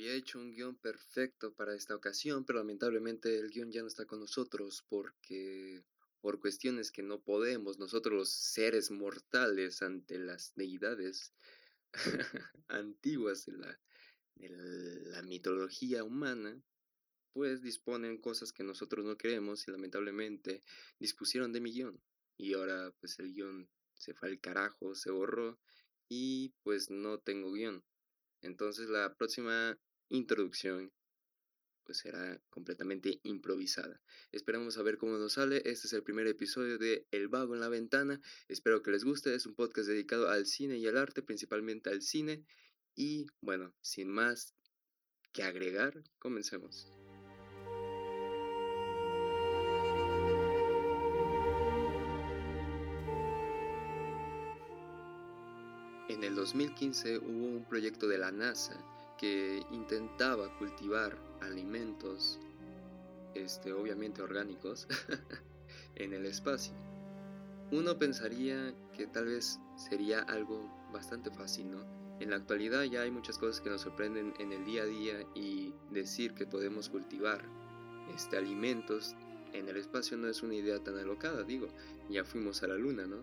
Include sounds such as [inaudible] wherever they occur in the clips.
Había hecho un guion perfecto para esta ocasión, pero lamentablemente el guion ya no está con nosotros porque por cuestiones que no podemos nosotros los seres mortales ante las deidades [laughs] antiguas de la, de la mitología humana, pues disponen cosas que nosotros no queremos y lamentablemente dispusieron de mi guion. Y ahora pues el guion se fue al carajo, se borró y pues no tengo guion. Entonces la próxima introducción pues será completamente improvisada. Esperamos a ver cómo nos sale. Este es el primer episodio de El Vago en la Ventana. Espero que les guste. Es un podcast dedicado al cine y al arte, principalmente al cine. Y bueno, sin más que agregar, comencemos. En el 2015 hubo un proyecto de la NASA que intentaba cultivar alimentos, este, obviamente orgánicos, [laughs] en el espacio. Uno pensaría que tal vez sería algo bastante fácil, ¿no? En la actualidad ya hay muchas cosas que nos sorprenden en el día a día y decir que podemos cultivar este, alimentos en el espacio no es una idea tan alocada, digo, ya fuimos a la luna, ¿no?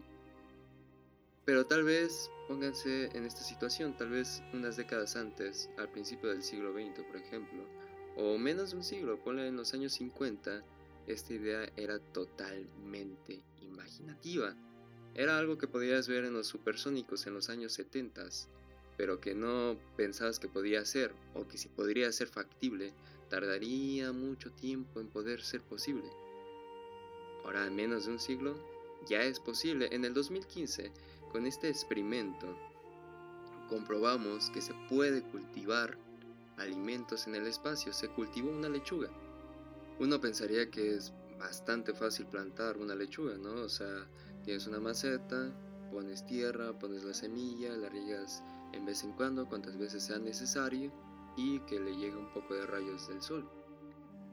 Pero tal vez pónganse en esta situación, tal vez unas décadas antes, al principio del siglo XX, por ejemplo, o menos de un siglo, ponle en los años 50, esta idea era totalmente imaginativa. Era algo que podías ver en los supersónicos en los años 70, pero que no pensabas que podía ser, o que si podría ser factible, tardaría mucho tiempo en poder ser posible. Ahora, en menos de un siglo, ya es posible. En el 2015, con este experimento, comprobamos que se puede cultivar alimentos en el espacio. Se cultivó una lechuga. Uno pensaría que es bastante fácil plantar una lechuga, ¿no? O sea, tienes una maceta, pones tierra, pones la semilla, la riegas en vez en cuando, cuantas veces sea necesario, y que le llegue un poco de rayos del sol.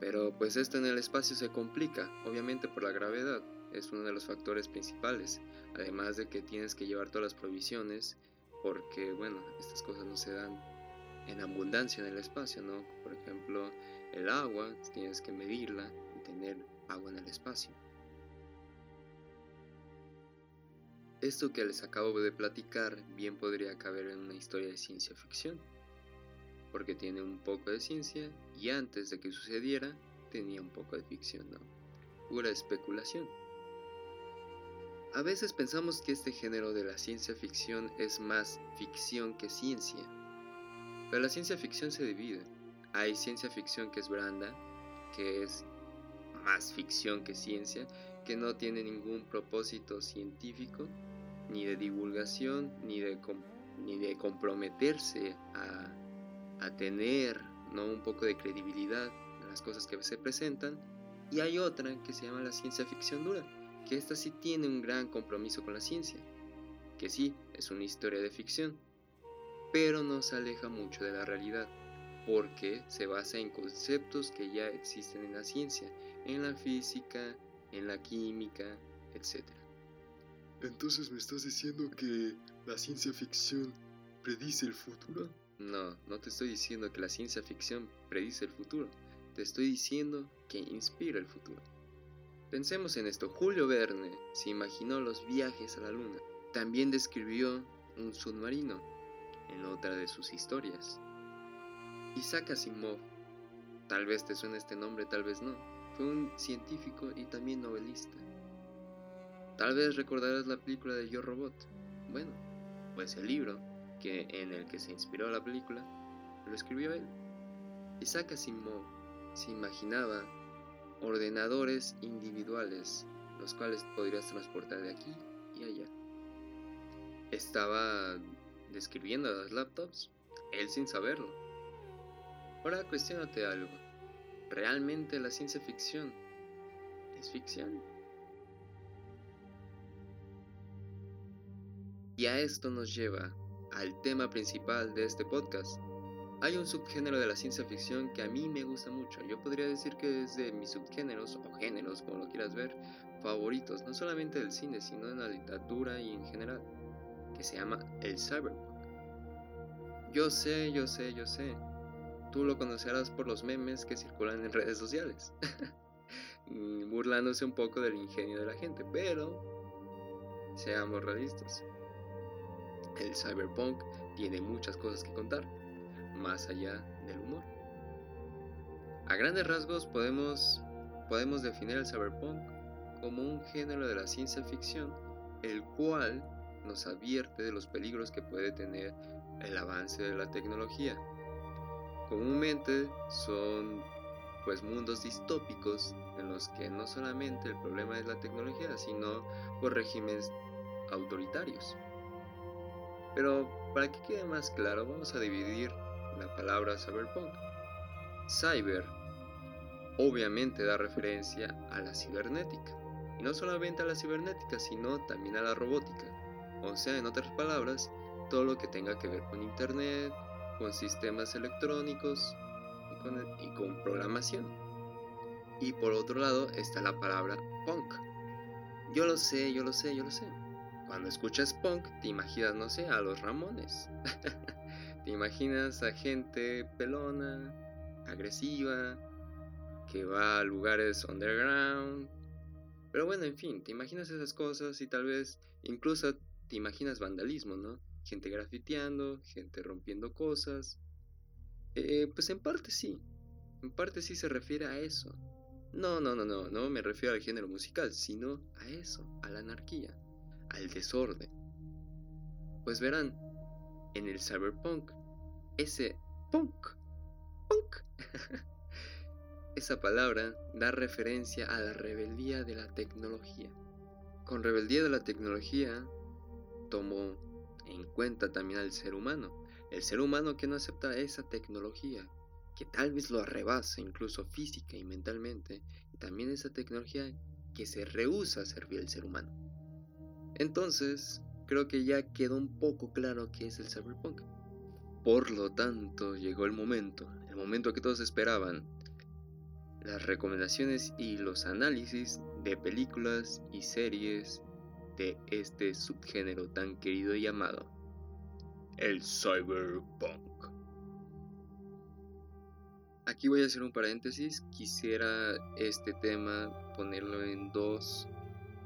Pero pues esto en el espacio se complica, obviamente por la gravedad es uno de los factores principales, además de que tienes que llevar todas las provisiones, porque bueno, estas cosas no se dan en abundancia en el espacio, ¿no? Por ejemplo, el agua, tienes que medirla y tener agua en el espacio. Esto que les acabo de platicar bien podría caber en una historia de ciencia ficción, porque tiene un poco de ciencia y antes de que sucediera tenía un poco de ficción, ¿no? Pura especulación. A veces pensamos que este género de la ciencia ficción es más ficción que ciencia, pero la ciencia ficción se divide. Hay ciencia ficción que es branda, que es más ficción que ciencia, que no tiene ningún propósito científico, ni de divulgación, ni de, ni de comprometerse a, a tener ¿no? un poco de credibilidad en las cosas que se presentan. Y hay otra que se llama la ciencia ficción dura, que esta sí tiene un gran compromiso con la ciencia, que sí es una historia de ficción, pero no se aleja mucho de la realidad, porque se basa en conceptos que ya existen en la ciencia, en la física, en la química, etc. Entonces me estás diciendo que la ciencia ficción predice el futuro? No, no te estoy diciendo que la ciencia ficción predice el futuro, te estoy diciendo que inspira el futuro. Pensemos en esto, Julio Verne se imaginó los viajes a la luna. También describió un submarino en otra de sus historias. Isaac Asimov, tal vez te suene este nombre, tal vez no, fue un científico y también novelista. Tal vez recordarás la película de Yo Robot. Bueno, pues el libro que en el que se inspiró la película lo escribió él. Isaac Asimov se imaginaba ordenadores individuales, los cuales podrías transportar de aquí y allá. Estaba describiendo las laptops, él sin saberlo. Ahora cuestionate algo. ¿Realmente la ciencia ficción es ficción? Y a esto nos lleva al tema principal de este podcast, hay un subgénero de la ciencia ficción que a mí me gusta mucho. Yo podría decir que es de mis subgéneros o géneros, como lo quieras ver, favoritos, no solamente del cine, sino en la literatura y en general, que se llama el cyberpunk. Yo sé, yo sé, yo sé. tú lo conocerás por los memes que circulan en redes sociales, [laughs] mm, burlándose un poco del ingenio de la gente, pero seamos realistas. El cyberpunk tiene muchas cosas que contar, más allá del humor. A grandes rasgos podemos, podemos definir el cyberpunk como un género de la ciencia ficción, el cual nos advierte de los peligros que puede tener el avance de la tecnología. Comúnmente son pues mundos distópicos en los que no solamente el problema es la tecnología, sino por regímenes autoritarios. Pero para que quede más claro, vamos a dividir la palabra cyberpunk. Cyber obviamente da referencia a la cibernética, y no solamente a la cibernética, sino también a la robótica. O sea, en otras palabras, todo lo que tenga que ver con Internet, con sistemas electrónicos y con, programación. Y por otro lado está la palabra punk. Yo lo sé, yo lo sé, yo lo sé. Cuando escuchas punk, te imaginas, no sé, a los Ramones. [laughs] te imaginas a gente pelona, agresiva, que va a lugares underground. Pero bueno, en fin, te imaginas esas cosas y tal vez incluso te imaginas vandalismo, ¿no? Gente grafiteando, gente rompiendo cosas. Eh, pues en parte sí, en parte sí se refiere a eso. No, no, no, no, no me refiero al género musical, sino a eso, a la anarquía, al desorden. Pues verán, en el cyberpunk, ese punk, punk, [laughs] esa palabra da referencia a la rebeldía de la tecnología. Con rebeldía de la tecnología tomó en cuenta también al ser humano, el ser humano que no acepta esa tecnología, que tal vez lo arrebasa incluso física y mentalmente, y también esa tecnología que se rehúsa a servir al ser humano. Entonces, creo que ya quedó un poco claro qué es el cyberpunk. Por lo tanto, llegó el momento, el momento que todos esperaban, las recomendaciones y los análisis de películas y series de este subgénero tan querido llamado el cyberpunk. Aquí voy a hacer un paréntesis, quisiera este tema ponerlo en dos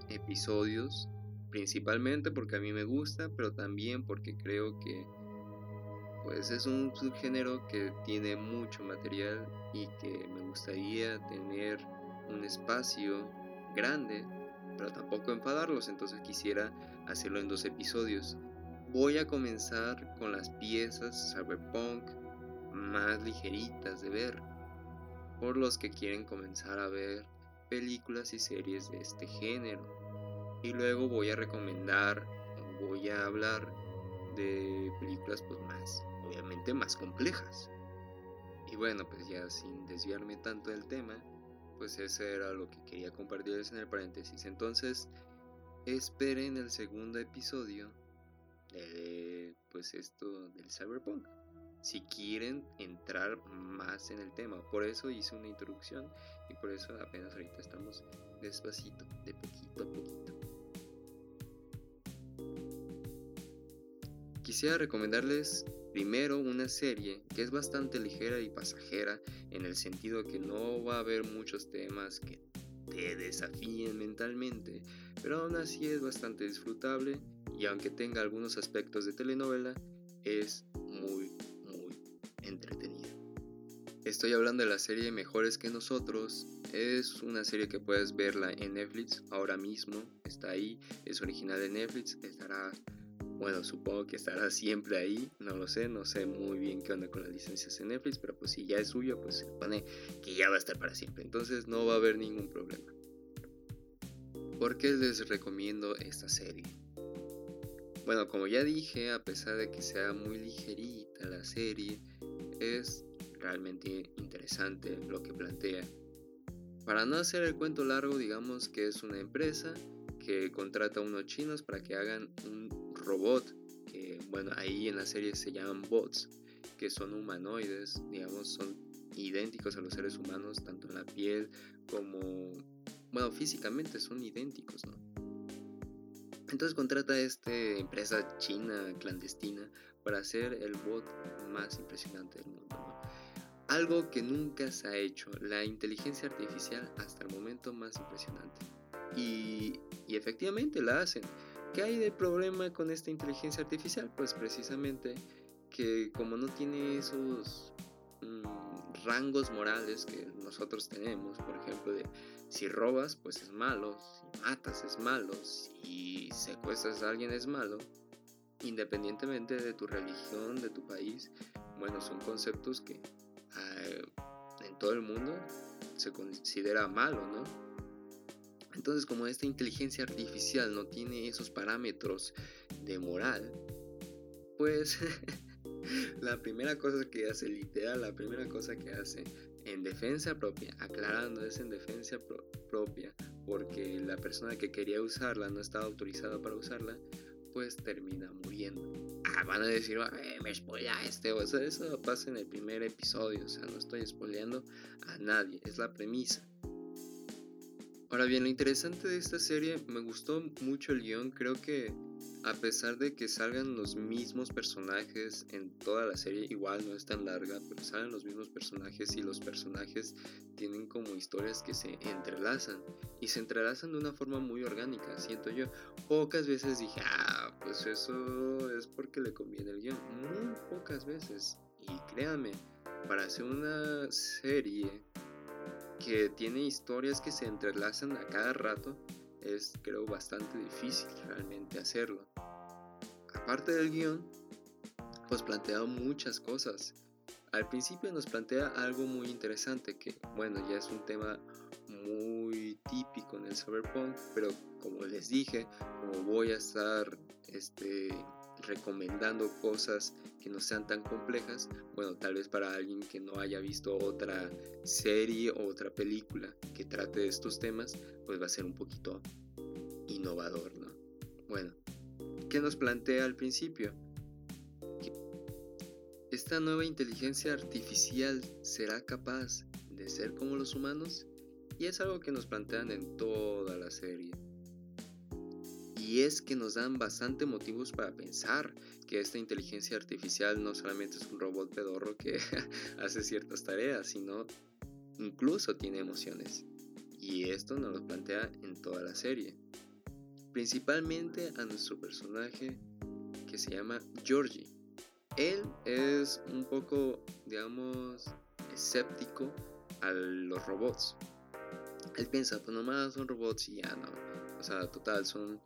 episodios, principalmente porque a mí me gusta, pero también porque creo que pues es un subgénero que tiene mucho material y que me gustaría tener un espacio grande pero tampoco enfadarlos, entonces quisiera hacerlo en dos episodios. Voy a comenzar con las piezas cyberpunk más ligeritas de ver, por los que quieren comenzar a ver películas y series de este género. Y luego voy a recomendar, voy a hablar de películas pues más, obviamente más complejas. Y bueno, pues ya sin desviarme tanto del tema, pues ese era lo que quería compartirles en el paréntesis. Entonces, esperen el segundo episodio de pues esto del cyberpunk. Si quieren entrar más en el tema, por eso hice una introducción y por eso apenas ahorita estamos despacito, de poquito a poquito. Quisiera recomendarles primero una serie que es bastante ligera y pasajera en el sentido que no va a haber muchos temas que te desafíen mentalmente, pero aún así es bastante disfrutable y aunque tenga algunos aspectos de telenovela, es muy, muy entretenida. Estoy hablando de la serie Mejores que nosotros. Es una serie que puedes verla en Netflix ahora mismo. Está ahí, es original de Netflix. Estará bueno, supongo que estará siempre ahí, no lo sé, no sé muy bien qué onda con las licencias en Netflix, pero pues si ya es suyo, pues se supone que ya va a estar para siempre, entonces no va a haber ningún problema. ¿Por qué les recomiendo esta serie? Bueno, como ya dije, a pesar de que sea muy ligerita la serie, es realmente interesante lo que plantea. Para no hacer el cuento largo, digamos que es una empresa que contrata a unos chinos para que hagan un robot, que bueno, ahí en la serie se llaman bots, que son humanoides, digamos, son idénticos a los seres humanos, tanto en la piel como, bueno, físicamente son idénticos, ¿no? Entonces contrata a esta empresa china clandestina para hacer el bot más impresionante del mundo. algo que nunca se ha hecho, la inteligencia artificial hasta el momento más impresionante. Y, y efectivamente la hacen. ¿Qué hay de problema con esta inteligencia artificial? Pues precisamente que como no tiene esos mm, rangos morales que nosotros tenemos, por ejemplo, de si robas, pues es malo, si matas es malo, si secuestras a alguien es malo, independientemente de tu religión, de tu país, bueno, son conceptos que ah, en todo el mundo se considera malo, ¿no? Entonces, como esta inteligencia artificial no tiene esos parámetros de moral, pues [laughs] la primera cosa que hace, literal, la primera cosa que hace en defensa propia, aclarando, es en defensa propia, porque la persona que quería usarla no estaba autorizada para usarla, pues termina muriendo. Ah, van a decir, me spoila este, o sea, eso pasa en el primer episodio, o sea, no estoy spoileando a nadie, es la premisa. Ahora bien, lo interesante de esta serie, me gustó mucho el guion, creo que a pesar de que salgan los mismos personajes en toda la serie, igual no es tan larga, pero salen los mismos personajes y los personajes tienen como historias que se entrelazan y se entrelazan de una forma muy orgánica, siento yo. Pocas veces dije, ah, pues eso es porque le conviene el guion. Muy pocas veces. Y créanme, para hacer una serie que tiene historias que se entrelazan a cada rato, es creo bastante difícil realmente hacerlo. Aparte del guion, pues plantea muchas cosas. Al principio nos plantea algo muy interesante que, bueno, ya es un tema muy típico en el cyberpunk, pero como les dije, como voy a estar este, recomendando cosas que no sean tan complejas, bueno, tal vez para alguien que no haya visto otra serie o otra película que trate de estos temas, pues va a ser un poquito innovador, ¿no? Bueno, ¿qué nos plantea al principio? ¿Esta nueva inteligencia artificial será capaz de ser como los humanos? Y es algo que nos plantean en toda la serie. Y es que nos dan bastante motivos para pensar que esta inteligencia artificial no solamente es un robot pedorro que [laughs] hace ciertas tareas, sino incluso tiene emociones. Y esto nos lo plantea en toda la serie. Principalmente a nuestro personaje que se llama Georgie. Él es un poco, digamos, escéptico a los robots. Él piensa, pues nomás son robots y ya no. O sea, total, son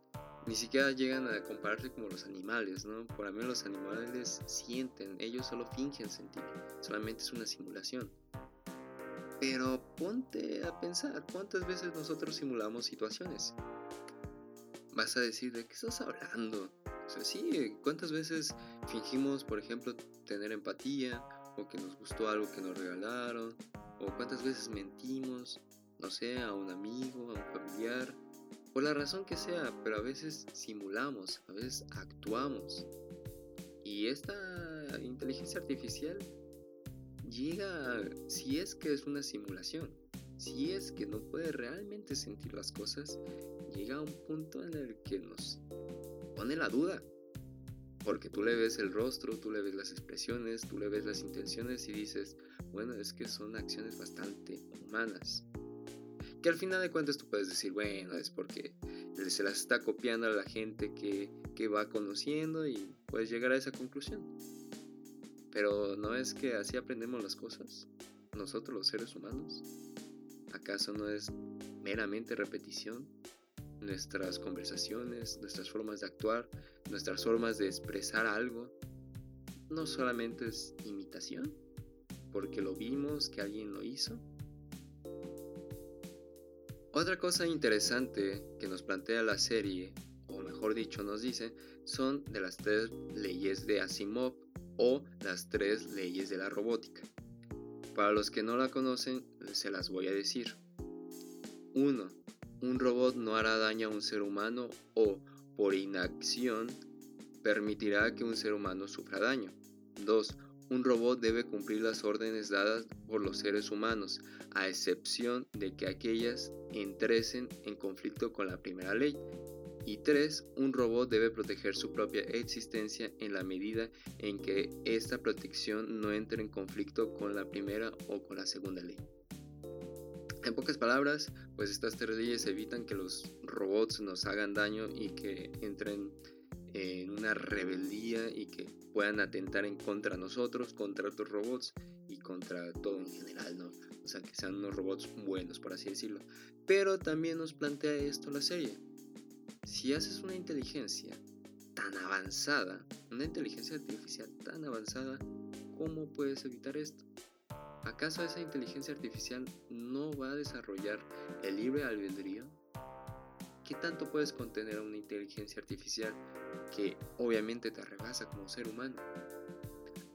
ni siquiera llegan a compararse como los animales, ¿no? Por lo menos los animales sienten, ellos solo fingen sentir, solamente es una simulación. Pero ponte a pensar, ¿cuántas veces nosotros simulamos situaciones? Vas a decir, ¿de qué estás hablando? O sea, sí, ¿cuántas veces fingimos, por ejemplo, tener empatía o que nos gustó algo que nos regalaron? ¿O cuántas veces mentimos, no sé, a un amigo, a un familiar? Por la razón que sea, pero a veces simulamos, a veces actuamos. Y esta inteligencia artificial llega, si es que es una simulación, si es que no puede realmente sentir las cosas, llega a un punto en el que nos pone la duda. Porque tú le ves el rostro, tú le ves las expresiones, tú le ves las intenciones y dices, bueno, es que son acciones bastante humanas. Que al final de cuentas tú puedes decir, bueno, es porque se las está copiando a la gente que, que va conociendo y puedes llegar a esa conclusión. Pero ¿no es que así aprendemos las cosas? Nosotros los seres humanos. ¿Acaso no es meramente repetición? Nuestras conversaciones, nuestras formas de actuar, nuestras formas de expresar algo, no solamente es imitación, porque lo vimos que alguien lo hizo, otra cosa interesante que nos plantea la serie, o mejor dicho nos dice, son de las tres leyes de Asimov o las tres leyes de la robótica. Para los que no la conocen, se las voy a decir. 1. Un robot no hará daño a un ser humano o, por inacción, permitirá que un ser humano sufra daño. 2 un robot debe cumplir las órdenes dadas por los seres humanos, a excepción de que aquellas entresen en conflicto con la primera ley. Y 3. Un robot debe proteger su propia existencia en la medida en que esta protección no entre en conflicto con la primera o con la segunda ley. En pocas palabras, pues estas tres leyes evitan que los robots nos hagan daño y que entren en una rebeldía y que puedan atentar en contra nosotros, contra otros robots y contra todo en general, ¿no? O sea, que sean unos robots buenos, por así decirlo. Pero también nos plantea esto la serie. Si haces una inteligencia tan avanzada, una inteligencia artificial tan avanzada, ¿cómo puedes evitar esto? ¿Acaso esa inteligencia artificial no va a desarrollar el libre albedrío? ¿Qué tanto puedes contener a una inteligencia artificial que obviamente te rebasa como ser humano?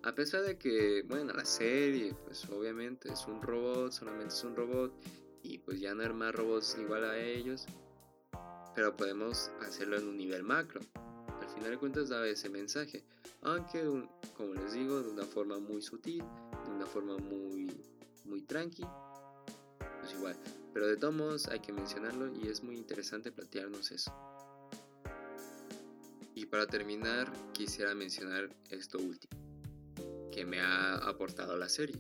A pesar de que, bueno, la serie, pues obviamente es un robot, solamente es un robot, y pues ya no hay más robots igual a ellos, pero podemos hacerlo en un nivel macro. Al final de cuentas da ese mensaje, aunque, como les digo, de una forma muy sutil, de una forma muy, muy tranqui, pues igual. Pero de todos modos hay que mencionarlo y es muy interesante plantearnos eso. Y para terminar, quisiera mencionar esto último, que me ha aportado la serie.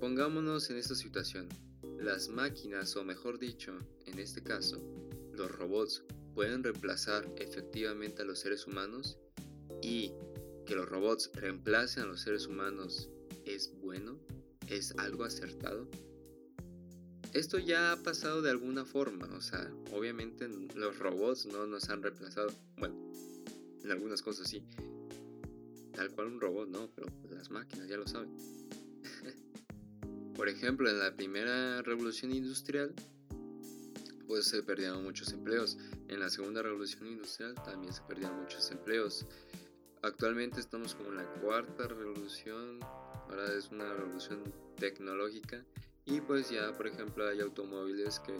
Pongámonos en esta situación. Las máquinas, o mejor dicho, en este caso, los robots, pueden reemplazar efectivamente a los seres humanos y que los robots reemplacen a los seres humanos es bueno, es algo acertado. Esto ya ha pasado de alguna forma, o sea, obviamente los robots no nos han reemplazado, bueno, en algunas cosas sí, tal cual un robot no, pero las máquinas ya lo saben. [laughs] Por ejemplo, en la primera revolución industrial, pues se perdieron muchos empleos. En la segunda revolución industrial también se perdieron muchos empleos. Actualmente estamos como en la cuarta revolución, ahora es una revolución tecnológica y pues ya por ejemplo hay automóviles que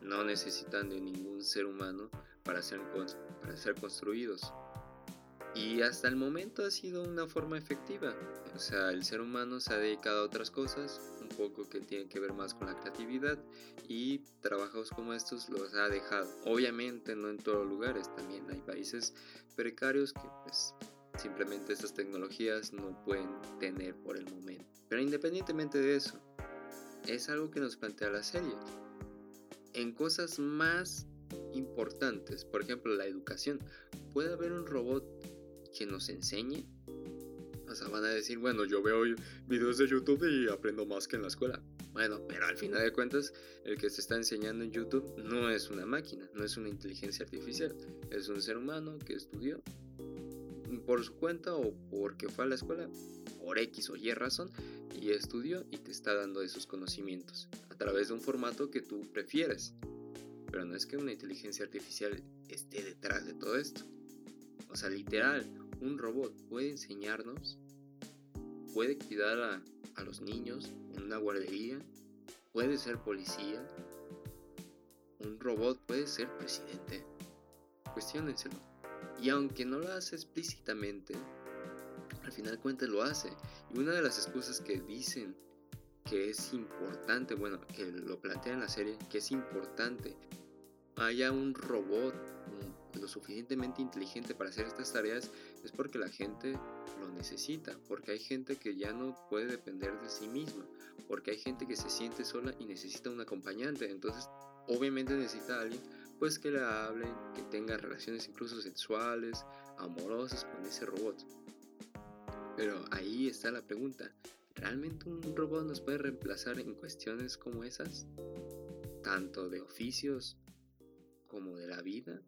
no necesitan de ningún ser humano para ser, para ser construidos. Y hasta el momento ha sido una forma efectiva. O sea, el ser humano se ha dedicado a otras cosas, un poco que tienen que ver más con la creatividad y trabajos como estos los ha dejado. Obviamente no en todos los lugares, también hay países precarios que pues Simplemente estas tecnologías no pueden tener por el momento. Pero independientemente de eso, es algo que nos plantea la serie. En cosas más importantes, por ejemplo la educación, ¿puede haber un robot que nos enseñe? O sea, van a decir, bueno, yo veo videos de YouTube y aprendo más que en la escuela. Bueno, pero al final de cuentas, el que se está enseñando en YouTube no es una máquina, no es una inteligencia artificial, es un ser humano que estudió por su cuenta o porque fue a la escuela, por X o Y razón, y estudió y te está dando esos conocimientos a través de un formato que tú prefieres. Pero no es que una inteligencia artificial esté detrás de todo esto. O sea, literal, un robot puede enseñarnos, puede cuidar a, a los niños en una guardería, puede ser policía, un robot puede ser presidente. Cuestiónenselo. Y aunque no lo hace explícitamente, al final cuentas lo hace. Y una de las excusas que dicen que es importante, bueno, que lo plantea en la serie, que es importante haya un robot lo suficientemente inteligente para hacer estas tareas es porque la gente lo necesita, porque hay gente que ya no puede depender de sí misma, porque hay gente que se siente sola y necesita un acompañante, entonces obviamente necesita alguien pues que le hablen, que tenga relaciones incluso sexuales, amorosas con ese robot. Pero ahí está la pregunta, ¿realmente un robot nos puede reemplazar en cuestiones como esas? Tanto de oficios como de la vida.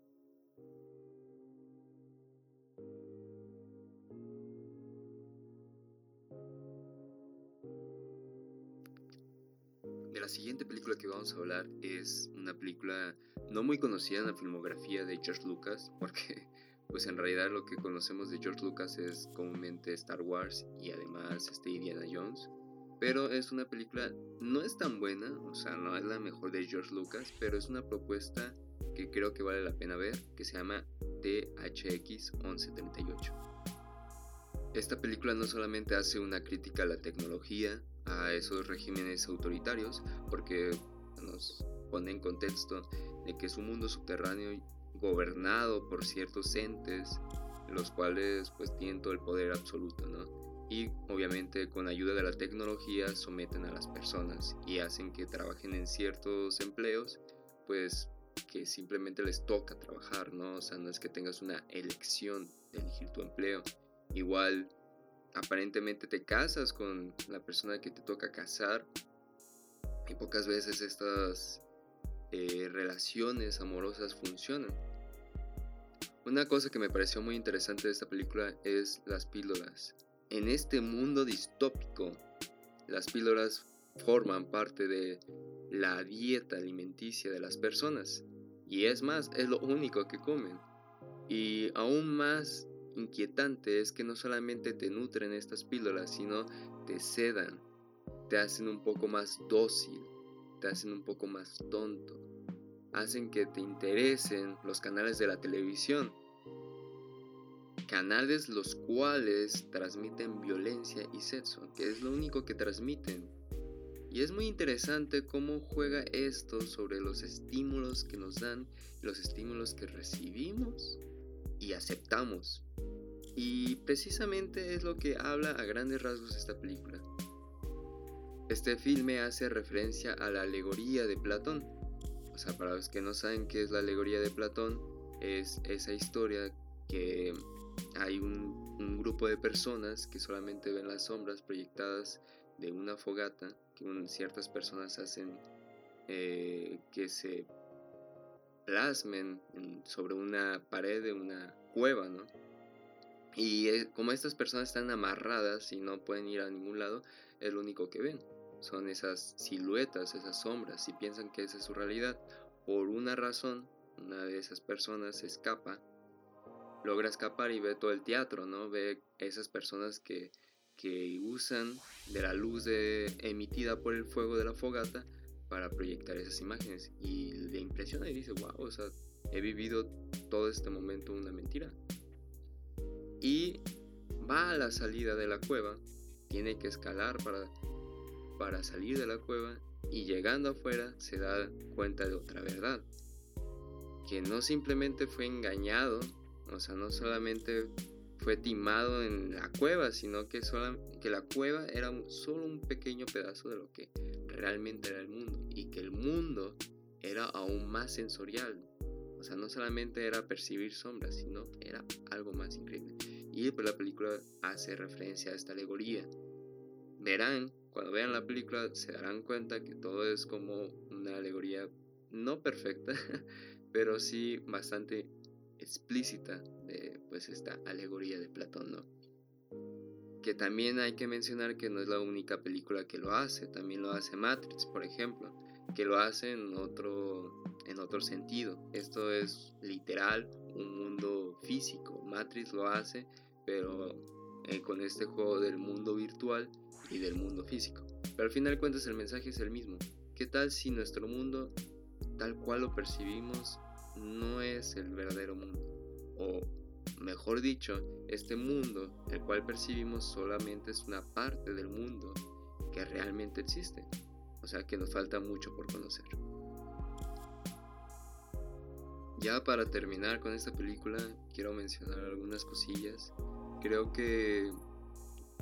Siguiente película que vamos a hablar es una película no muy conocida en la filmografía de George Lucas, [laughs] porque pues en realidad lo que conocemos de George Lucas es comúnmente Star Wars y además este Indiana Jones. Pero es una película, no es tan buena, o sea, no es la mejor de George Lucas, pero es una propuesta que creo que vale la pena ver, que se llama THX 1138. Esta película no solamente hace una crítica a la tecnología, a esos regímenes autoritarios, porque nos pone en contexto de que es un mundo subterráneo gobernado por ciertos entes, los cuales pues tienen todo el poder absoluto, ¿no? Y obviamente con ayuda de la tecnología someten a las personas y hacen que trabajen en ciertos empleos, pues que simplemente les toca trabajar, ¿no? O sea, no es que tengas una elección de elegir tu empleo. Igual, aparentemente te casas con la persona que te toca casar y pocas veces estas eh, relaciones amorosas funcionan. Una cosa que me pareció muy interesante de esta película es las píldoras. En este mundo distópico, las píldoras forman parte de la dieta alimenticia de las personas. Y es más, es lo único que comen. Y aún más inquietante es que no solamente te nutren estas píldoras, sino te sedan, te hacen un poco más dócil, te hacen un poco más tonto, hacen que te interesen los canales de la televisión, canales los cuales transmiten violencia y sexo, que es lo único que transmiten. Y es muy interesante cómo juega esto sobre los estímulos que nos dan, los estímulos que recibimos y aceptamos. Y precisamente es lo que habla a grandes rasgos esta película. Este filme hace referencia a la alegoría de Platón. O sea, para los que no saben qué es la alegoría de Platón, es esa historia que hay un, grupo de personas que solamente ven las sombras proyectadas de una fogata que ciertas personas hacen eh, que se plasmen sobre una pared de una cueva, ¿no? Y eh, como estas personas están amarradas y no pueden ir a ningún lado, es lo único que ven son esas siluetas, esas sombras, y piensan que esa es su realidad. Por una razón, una de esas personas escapa, logra escapar y ve todo el teatro, ¿no? Ve esas personas que, que usan de la luz emitida por el fuego de la fogata para proyectar esas imágenes. Y le impresiona y dice, wow, o sea, he vivido todo este momento una mentira. Y va a la salida de la cueva, tiene que escalar para para salir de la cueva y llegando afuera se da cuenta de otra verdad. Que no simplemente fue engañado, o sea, no solamente fue timado en la cueva, sino que, que la cueva era solo un pequeño pedazo de lo que realmente era el mundo y que el mundo era aún más sensorial. O sea, no solamente era percibir sombras, sino era algo más increíble. Y pues la película hace referencia a esta alegoría. Verán cuando vean la película se darán cuenta que todo es como una alegoría no perfecta, [laughs] pero sí bastante explícita de pues esta alegoría de Platón, ¿no? Que también hay que mencionar que no es la única película que lo hace, también lo hace Matrix, por ejemplo, que lo hace en otro en otro sentido. Esto es literal un mundo físico. Matrix lo hace, pero eh, con este juego del mundo virtual y del mundo físico. Pero al final cuentas el mensaje es el mismo. ¿Qué tal si nuestro mundo, tal cual lo percibimos, no es el verdadero mundo? O mejor dicho, este mundo, el cual percibimos solamente es una parte del mundo que realmente existe. O sea que nos falta mucho por conocer. Ya para terminar con esta película, quiero mencionar algunas cosillas. Creo que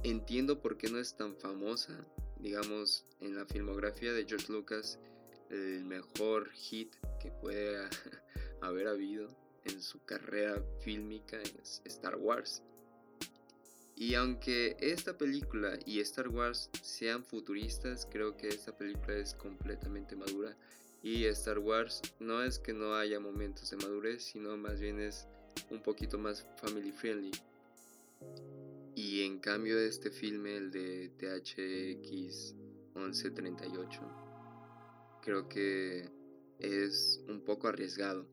entiendo por qué no es tan famosa. Digamos, en la filmografía de George Lucas, el mejor hit que puede [laughs] haber habido en su carrera fílmica es Star Wars. Y aunque esta película y Star Wars sean futuristas, creo que esta película es completamente madura. Y Star Wars no es que no haya momentos de madurez, sino más bien es un poquito más family friendly. Y en cambio este filme, el de THX 1138, creo que es un poco arriesgado.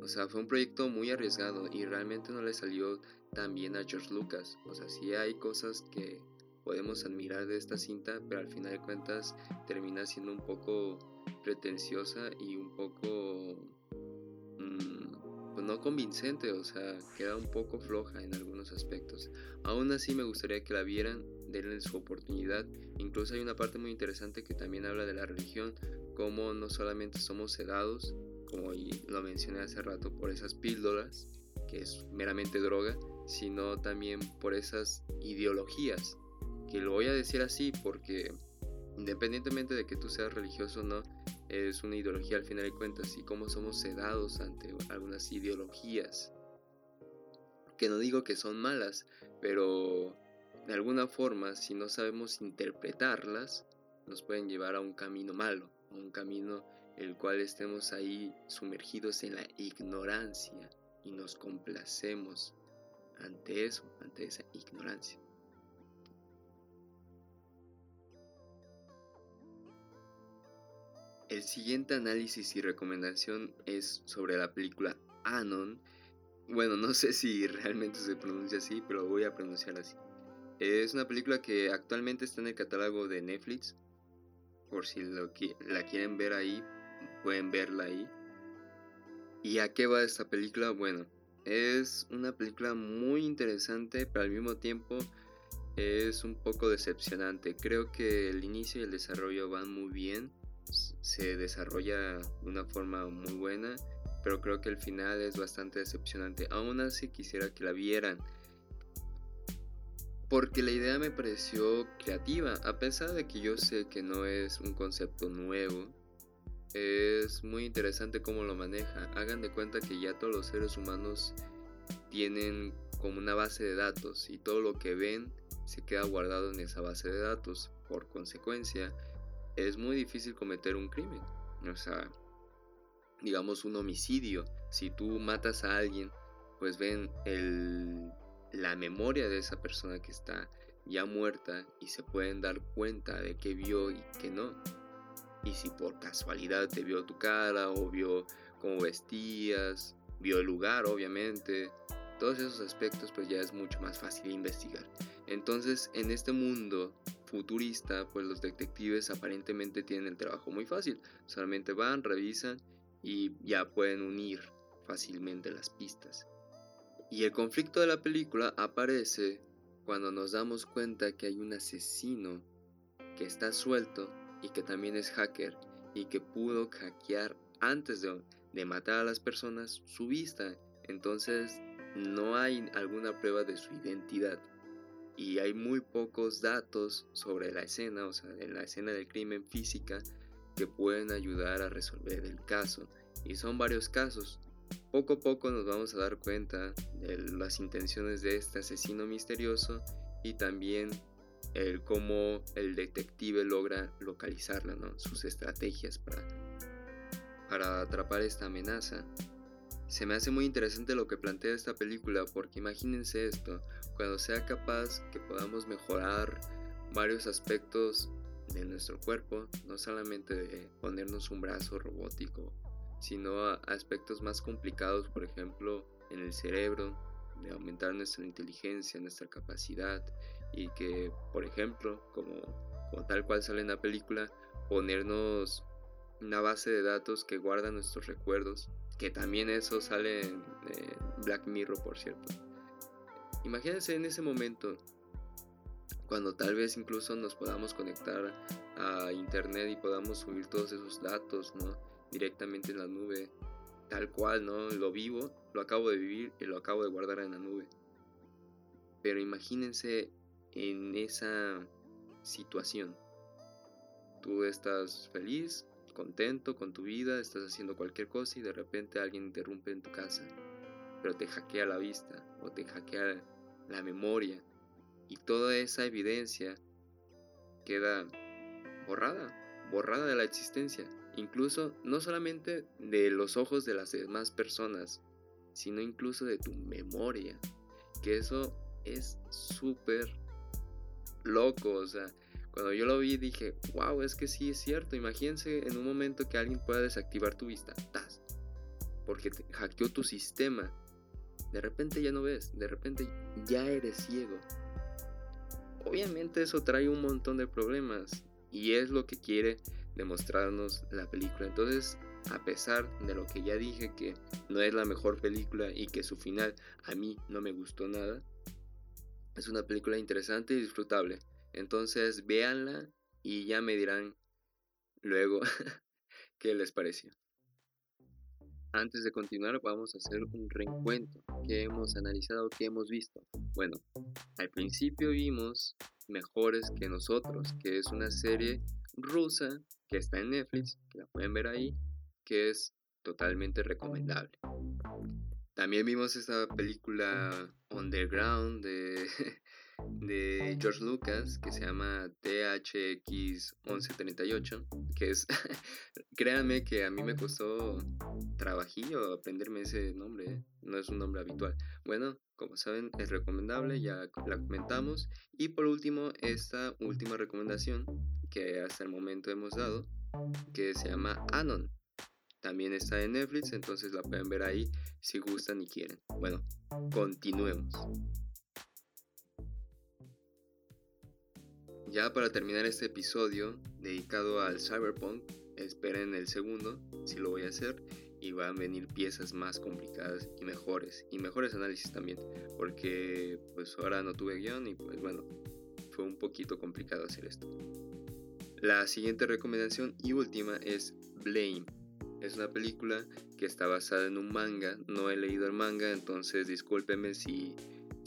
O sea, fue un proyecto muy arriesgado y realmente no le salió tan bien a George Lucas. O sea, sí hay cosas que podemos admirar de esta cinta, pero al final de cuentas termina siendo un poco pretenciosa y un poco no convincente, o sea, queda un poco floja en algunos aspectos. Aún así me gustaría que la vieran, denle su oportunidad. Incluso hay una parte muy interesante que también habla de la religión, como no solamente somos sedados como lo mencioné hace rato, por esas píldoras, que es meramente droga, sino también por esas ideologías, que lo voy a decir así porque independientemente de que tú seas religioso o no, es una ideología al final de cuentas y cómo somos sedados ante algunas ideologías. Que no digo que son malas, pero de alguna forma, si no sabemos interpretarlas, nos pueden llevar a un camino malo, a un camino el cual estemos ahí sumergidos en la ignorancia y nos complacemos ante eso, ante esa ignorancia. El siguiente análisis y recomendación es sobre la película Anon. Bueno, no sé si [laughs] realmente se pronuncia así, pero voy a pronunciar así. Es una película que actualmente está en el catálogo de Netflix. Por si lo la quieren ver ahí, pueden verla ahí. ¿Y a qué va esta película? Bueno, es una película muy interesante, pero al mismo tiempo es un poco decepcionante. Creo que el inicio y el desarrollo van muy bien se desarrolla de una forma muy buena, pero creo que el final es bastante decepcionante. Aún así quisiera que la vieran. Porque la idea me pareció creativa, a pesar de que yo sé que no es un concepto nuevo. Es muy interesante cómo lo maneja. Hagan de cuenta que ya todos los seres humanos tienen como una base de datos y todo lo que ven se queda guardado en esa base de datos. Por consecuencia, es muy difícil cometer un crimen. O sea, digamos un homicidio. Si tú matas a alguien, pues ven el, la memoria de esa persona que está ya muerta y se pueden dar cuenta de qué vio y qué no. Y si por casualidad te vio tu cara o vio cómo vestías, vio el lugar obviamente, todos esos aspectos pues ya es mucho más fácil investigar. Entonces en este mundo futurista, pues los detectives aparentemente tienen el trabajo muy fácil. Solamente van, revisan y ya pueden unir fácilmente las pistas. Y el conflicto de la película aparece cuando nos damos cuenta que hay un asesino que está suelto y que también es hacker y que pudo hackear antes de, de matar a las personas su vista. Entonces no hay alguna prueba de su identidad y hay muy pocos datos sobre la escena, o sea, en la escena del crimen física, que pueden ayudar a resolver el caso. Y son varios casos. Poco a poco nos vamos a dar cuenta de las intenciones de este asesino misterioso y también el cómo el detective logra localizarla, ¿no? sus estrategias para, para atrapar esta amenaza. Se me hace muy interesante lo que plantea esta película porque imagínense esto, cuando sea capaz que podamos mejorar varios aspectos de nuestro cuerpo, no solamente de ponernos un brazo robótico, sino aspectos más complicados, por ejemplo, en el cerebro, de aumentar nuestra inteligencia, nuestra capacidad y que, por ejemplo, como, como tal cual sale en la película, ponernos una base de datos que guarda nuestros recuerdos que también eso sale en Black Mirror, por cierto. Imagínense en ese momento, cuando tal vez incluso nos podamos conectar a internet y podamos subir todos esos datos, ¿no? Directamente en la nube, tal cual, ¿no? Lo vivo, lo acabo de vivir y lo acabo de guardar en la nube. Pero imagínense en esa situación. Tú estás feliz, contento con tu vida, estás haciendo cualquier cosa y de repente alguien interrumpe en tu casa, pero te hackea la vista o te hackea la memoria y toda esa evidencia queda borrada, borrada de la existencia, incluso no solamente de los ojos de las demás personas, sino incluso de tu memoria, que eso es súper loco, o sea, cuando yo lo vi dije, wow, es que sí es cierto. Imagínense en un momento que alguien pueda desactivar tu vista. ¡Tas! Porque te hackeó tu sistema. De repente ya no ves, de repente ya eres ciego. Obviamente eso trae un montón de problemas y es lo que quiere demostrarnos la película. Entonces, a pesar de lo que ya dije que no es la mejor película y que su final a mí no me gustó nada, es una película interesante y disfrutable. Entonces véanla y ya me dirán luego [laughs] qué les pareció. Antes de continuar vamos a hacer un reencuentro que hemos analizado, que hemos visto. Bueno, al principio vimos Mejores que nosotros, que es una serie rusa que está en Netflix, que la pueden ver ahí, que es totalmente recomendable. También vimos esta película Underground de, [laughs] de George Lucas que se llama THX 1138, que es, [laughs] créanme que a mí me costó trabajillo aprenderme ese nombre, ¿eh? no es un nombre habitual. Bueno, como saben, es recomendable, ya la comentamos. Y por último, esta última recomendación que hasta el momento hemos dado, que se llama Anon. También está en Netflix, entonces la pueden ver ahí si gustan y quieren. Bueno, continuemos. Ya para terminar este episodio dedicado al cyberpunk, esperen el segundo, si lo voy a hacer, y van a venir piezas más complicadas y mejores, y mejores análisis también, porque pues ahora no tuve guion y pues bueno, fue un poquito complicado hacer esto. La siguiente recomendación y última es Blame. Es una película que está basada en un manga, no he leído el manga, entonces discúlpenme si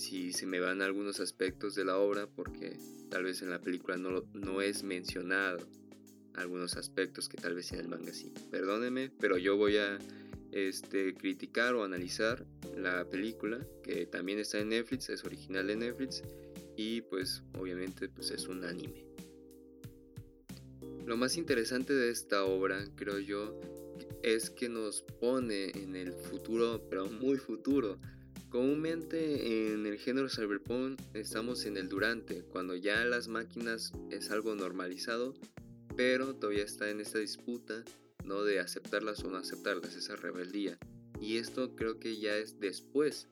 si se me van algunos aspectos de la obra porque tal vez en la película no, no es mencionado algunos aspectos que tal vez en el manga sí. Perdónenme, pero yo voy a este, criticar o analizar la película que también está en Netflix, es original de Netflix y pues obviamente pues es un anime. Lo más interesante de esta obra, creo yo, es que nos pone en el futuro, pero muy futuro, Comúnmente en el género cyberpunk estamos en el durante, cuando ya las máquinas es algo normalizado, pero todavía está en esta disputa, ¿no? De aceptarlas o no aceptarlas, esa rebeldía. Y esto creo que ya es después.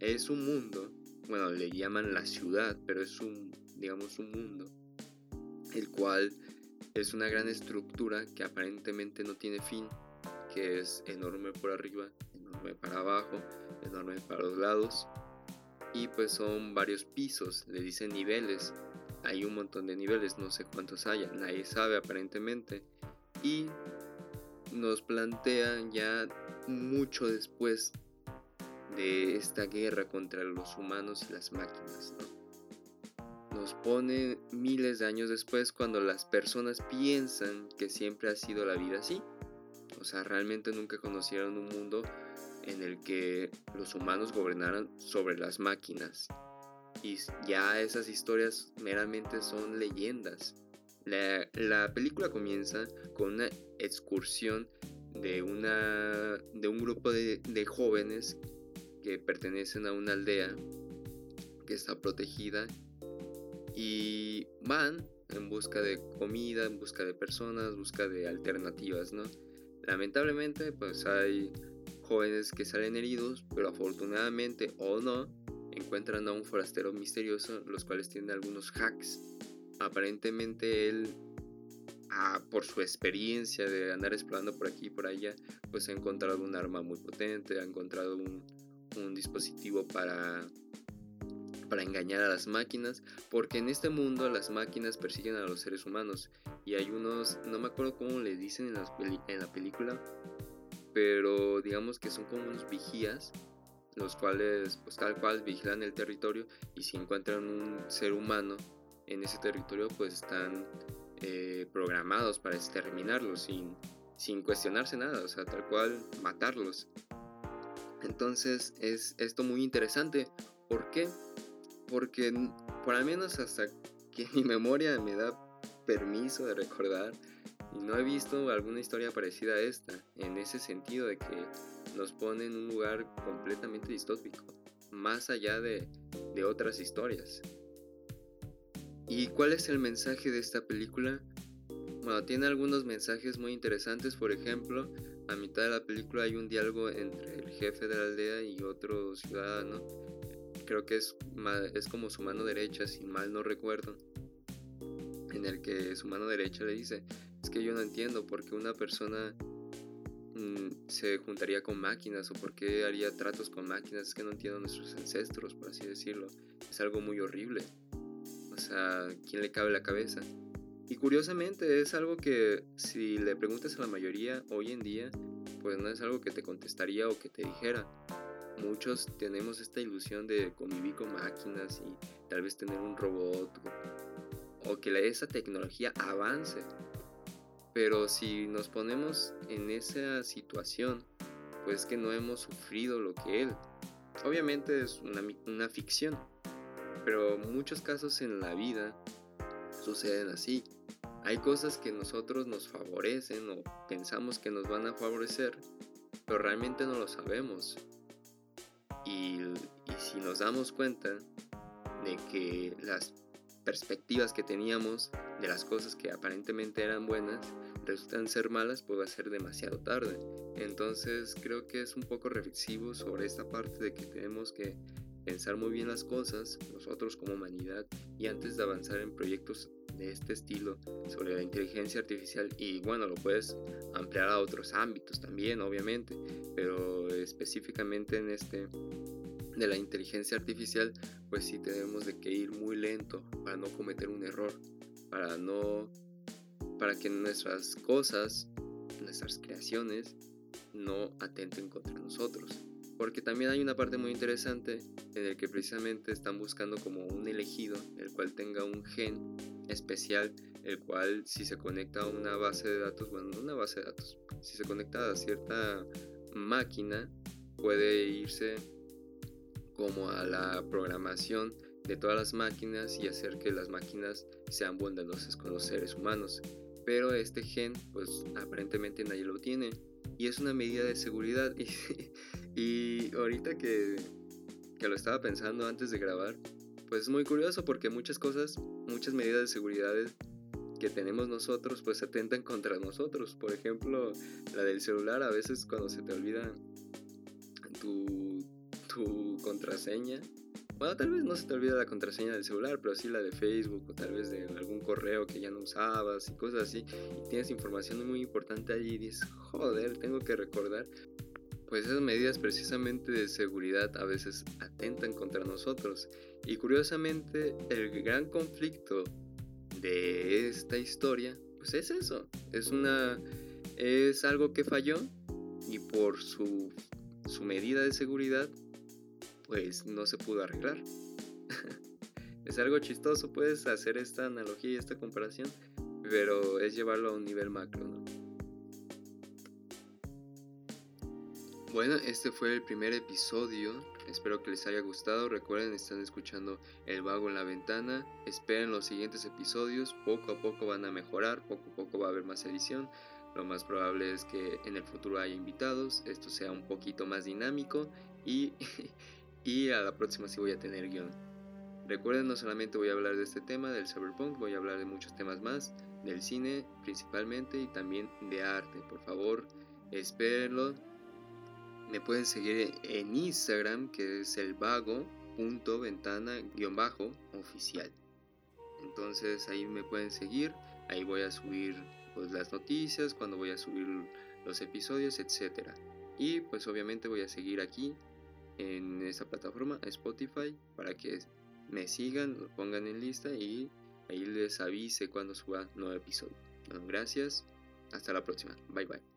Es un mundo, bueno, le llaman la ciudad, pero es un, digamos, un mundo, el cual es una gran estructura que aparentemente no tiene fin, que es enorme por arriba, enorme para abajo, enorme para los lados. Y pues son varios pisos, le dicen niveles. Hay un montón de niveles, no sé cuántos haya, nadie sabe aparentemente. Y nos plantean ya mucho después de esta guerra contra los humanos y las máquinas. Nos pone miles de años después cuando las personas piensan que siempre ha sido la vida así. O sea, realmente nunca conocieron un mundo en el que los humanos gobernaran sobre las máquinas. Y ya esas historias meramente son leyendas. La, película comienza con una excursión de, una, de un grupo de, de jóvenes que pertenecen a una aldea que está protegida y van en busca de comida, en busca de personas, en busca de alternativas, ¿no? Lamentablemente, pues hay jóvenes que salen heridos, pero afortunadamente o no, encuentran a un forastero misterioso, los cuales tienen algunos hacks. Aparentemente él, ah, por su experiencia de andar explorando por aquí y por allá, pues ha encontrado un arma muy potente, ha encontrado un, un dispositivo para para engañar a las máquinas, porque en este mundo las máquinas persiguen a los seres humanos y hay unos, no me acuerdo cómo le dicen en, la película, pero digamos que son como unos vigías, los cuales pues tal cual vigilan el territorio y si encuentran un ser humano en ese territorio pues están eh, programados para exterminarlos sin, sin cuestionarse nada, o sea, tal cual matarlos. Entonces es esto muy interesante. ¿Por qué? Porque por al menos hasta que [laughs] mi memoria me da permiso de recordar, y no he visto alguna historia parecida a esta, en ese sentido de que nos pone en un lugar completamente distópico, más allá de, de otras historias. ¿Y cuál es el mensaje de esta película? Bueno, tiene algunos mensajes muy interesantes, por ejemplo, a mitad de la película hay un diálogo entre el jefe de la aldea y otro ciudadano. Creo que es, es como su mano derecha, si mal no recuerdo. En el que su mano derecha le dice, es que yo no entiendo por qué una persona mm, se juntaría con máquinas o por qué haría tratos con máquinas. Es que no entiendo a nuestros ancestros, por así decirlo. Es algo muy horrible. O sea, ¿quién le cabe la cabeza? Y curiosamente es algo que si le preguntas a la mayoría hoy en día, pues no es algo que te contestaría o que te dijera. Muchos tenemos esta ilusión de convivir con máquinas y tal vez tener un robot o, que esa tecnología avance. Pero si nos ponemos en esa situación, pues que no hemos sufrido lo que él. Obviamente es una, una ficción, pero muchos casos en la vida suceden así. Hay cosas que nosotros nos favorecen o pensamos que nos van a favorecer, pero realmente no lo sabemos. Y, si nos damos cuenta de que las perspectivas que teníamos de las cosas que aparentemente eran buenas resultan ser malas, a ser demasiado tarde. Entonces creo que es un poco reflexivo sobre esta parte de que tenemos que pensar muy bien las cosas, nosotros como humanidad, y antes de avanzar en proyectos de este estilo sobre la inteligencia artificial y bueno, lo puedes ampliar a otros ámbitos también, obviamente, pero específicamente en este de la inteligencia artificial, pues sí tenemos de que ir muy lento para no cometer un error, para no para que nuestras cosas, nuestras creaciones no atenten contra nosotros. Porque también hay una parte muy interesante en el que precisamente están buscando como un elegido, el cual tenga un gen especial, el cual si se conecta a una base de datos, bueno, no una base de datos, si se conecta a cierta máquina, puede irse como a la programación de todas las máquinas y hacer que las máquinas sean bondadosas con los seres humanos. Pero este gen, pues aparentemente nadie lo tiene y es una medida de seguridad. [laughs] Y, ahorita que, que, lo estaba pensando antes de grabar, pues es muy curioso porque muchas cosas, muchas medidas de seguridad que tenemos nosotros, pues atentan contra nosotros. Por ejemplo, la del celular, a veces cuando se te olvida tu, tu contraseña, bueno, tal vez no se te olvida la contraseña del celular, pero sí la de Facebook o tal vez de algún correo que ya no usabas y cosas así. Y tienes información muy importante allí y dices, joder, tengo que recordar. Pues esas medidas precisamente de seguridad a veces atentan contra nosotros. Y curiosamente, el gran conflicto de esta historia, pues es eso. Es una. es algo que falló. Y por su, su medida de seguridad pues no se pudo arreglar. [laughs] es algo chistoso, puedes hacer esta analogía y esta comparación, pero es llevarlo a un nivel macro, ¿no? Bueno, este fue el primer episodio. Espero que les haya gustado. Recuerden, están escuchando El Vago en la Ventana. Esperen los siguientes episodios. Poco a poco van a mejorar. Poco a poco va a haber más edición. Lo más probable es que en el futuro haya invitados. Esto sea un poquito más dinámico. Y [laughs] y a la próxima sí voy a tener guion. Recuerden, no solamente voy a hablar de este tema, del cyberpunk, voy a hablar de muchos temas más, del cine principalmente y también de arte. Por favor, espérenlo. Me pueden seguir en Instagram, que es el vago.ventana-oficial. Entonces ahí me pueden seguir, ahí voy a subir pues, las noticias, cuando voy a subir los episodios, etc. Y pues obviamente voy a seguir aquí en esta plataforma, Spotify, para que me sigan, lo pongan en lista y ahí les avise cuando suba nuevo episodio. gracias, hasta la próxima, bye bye.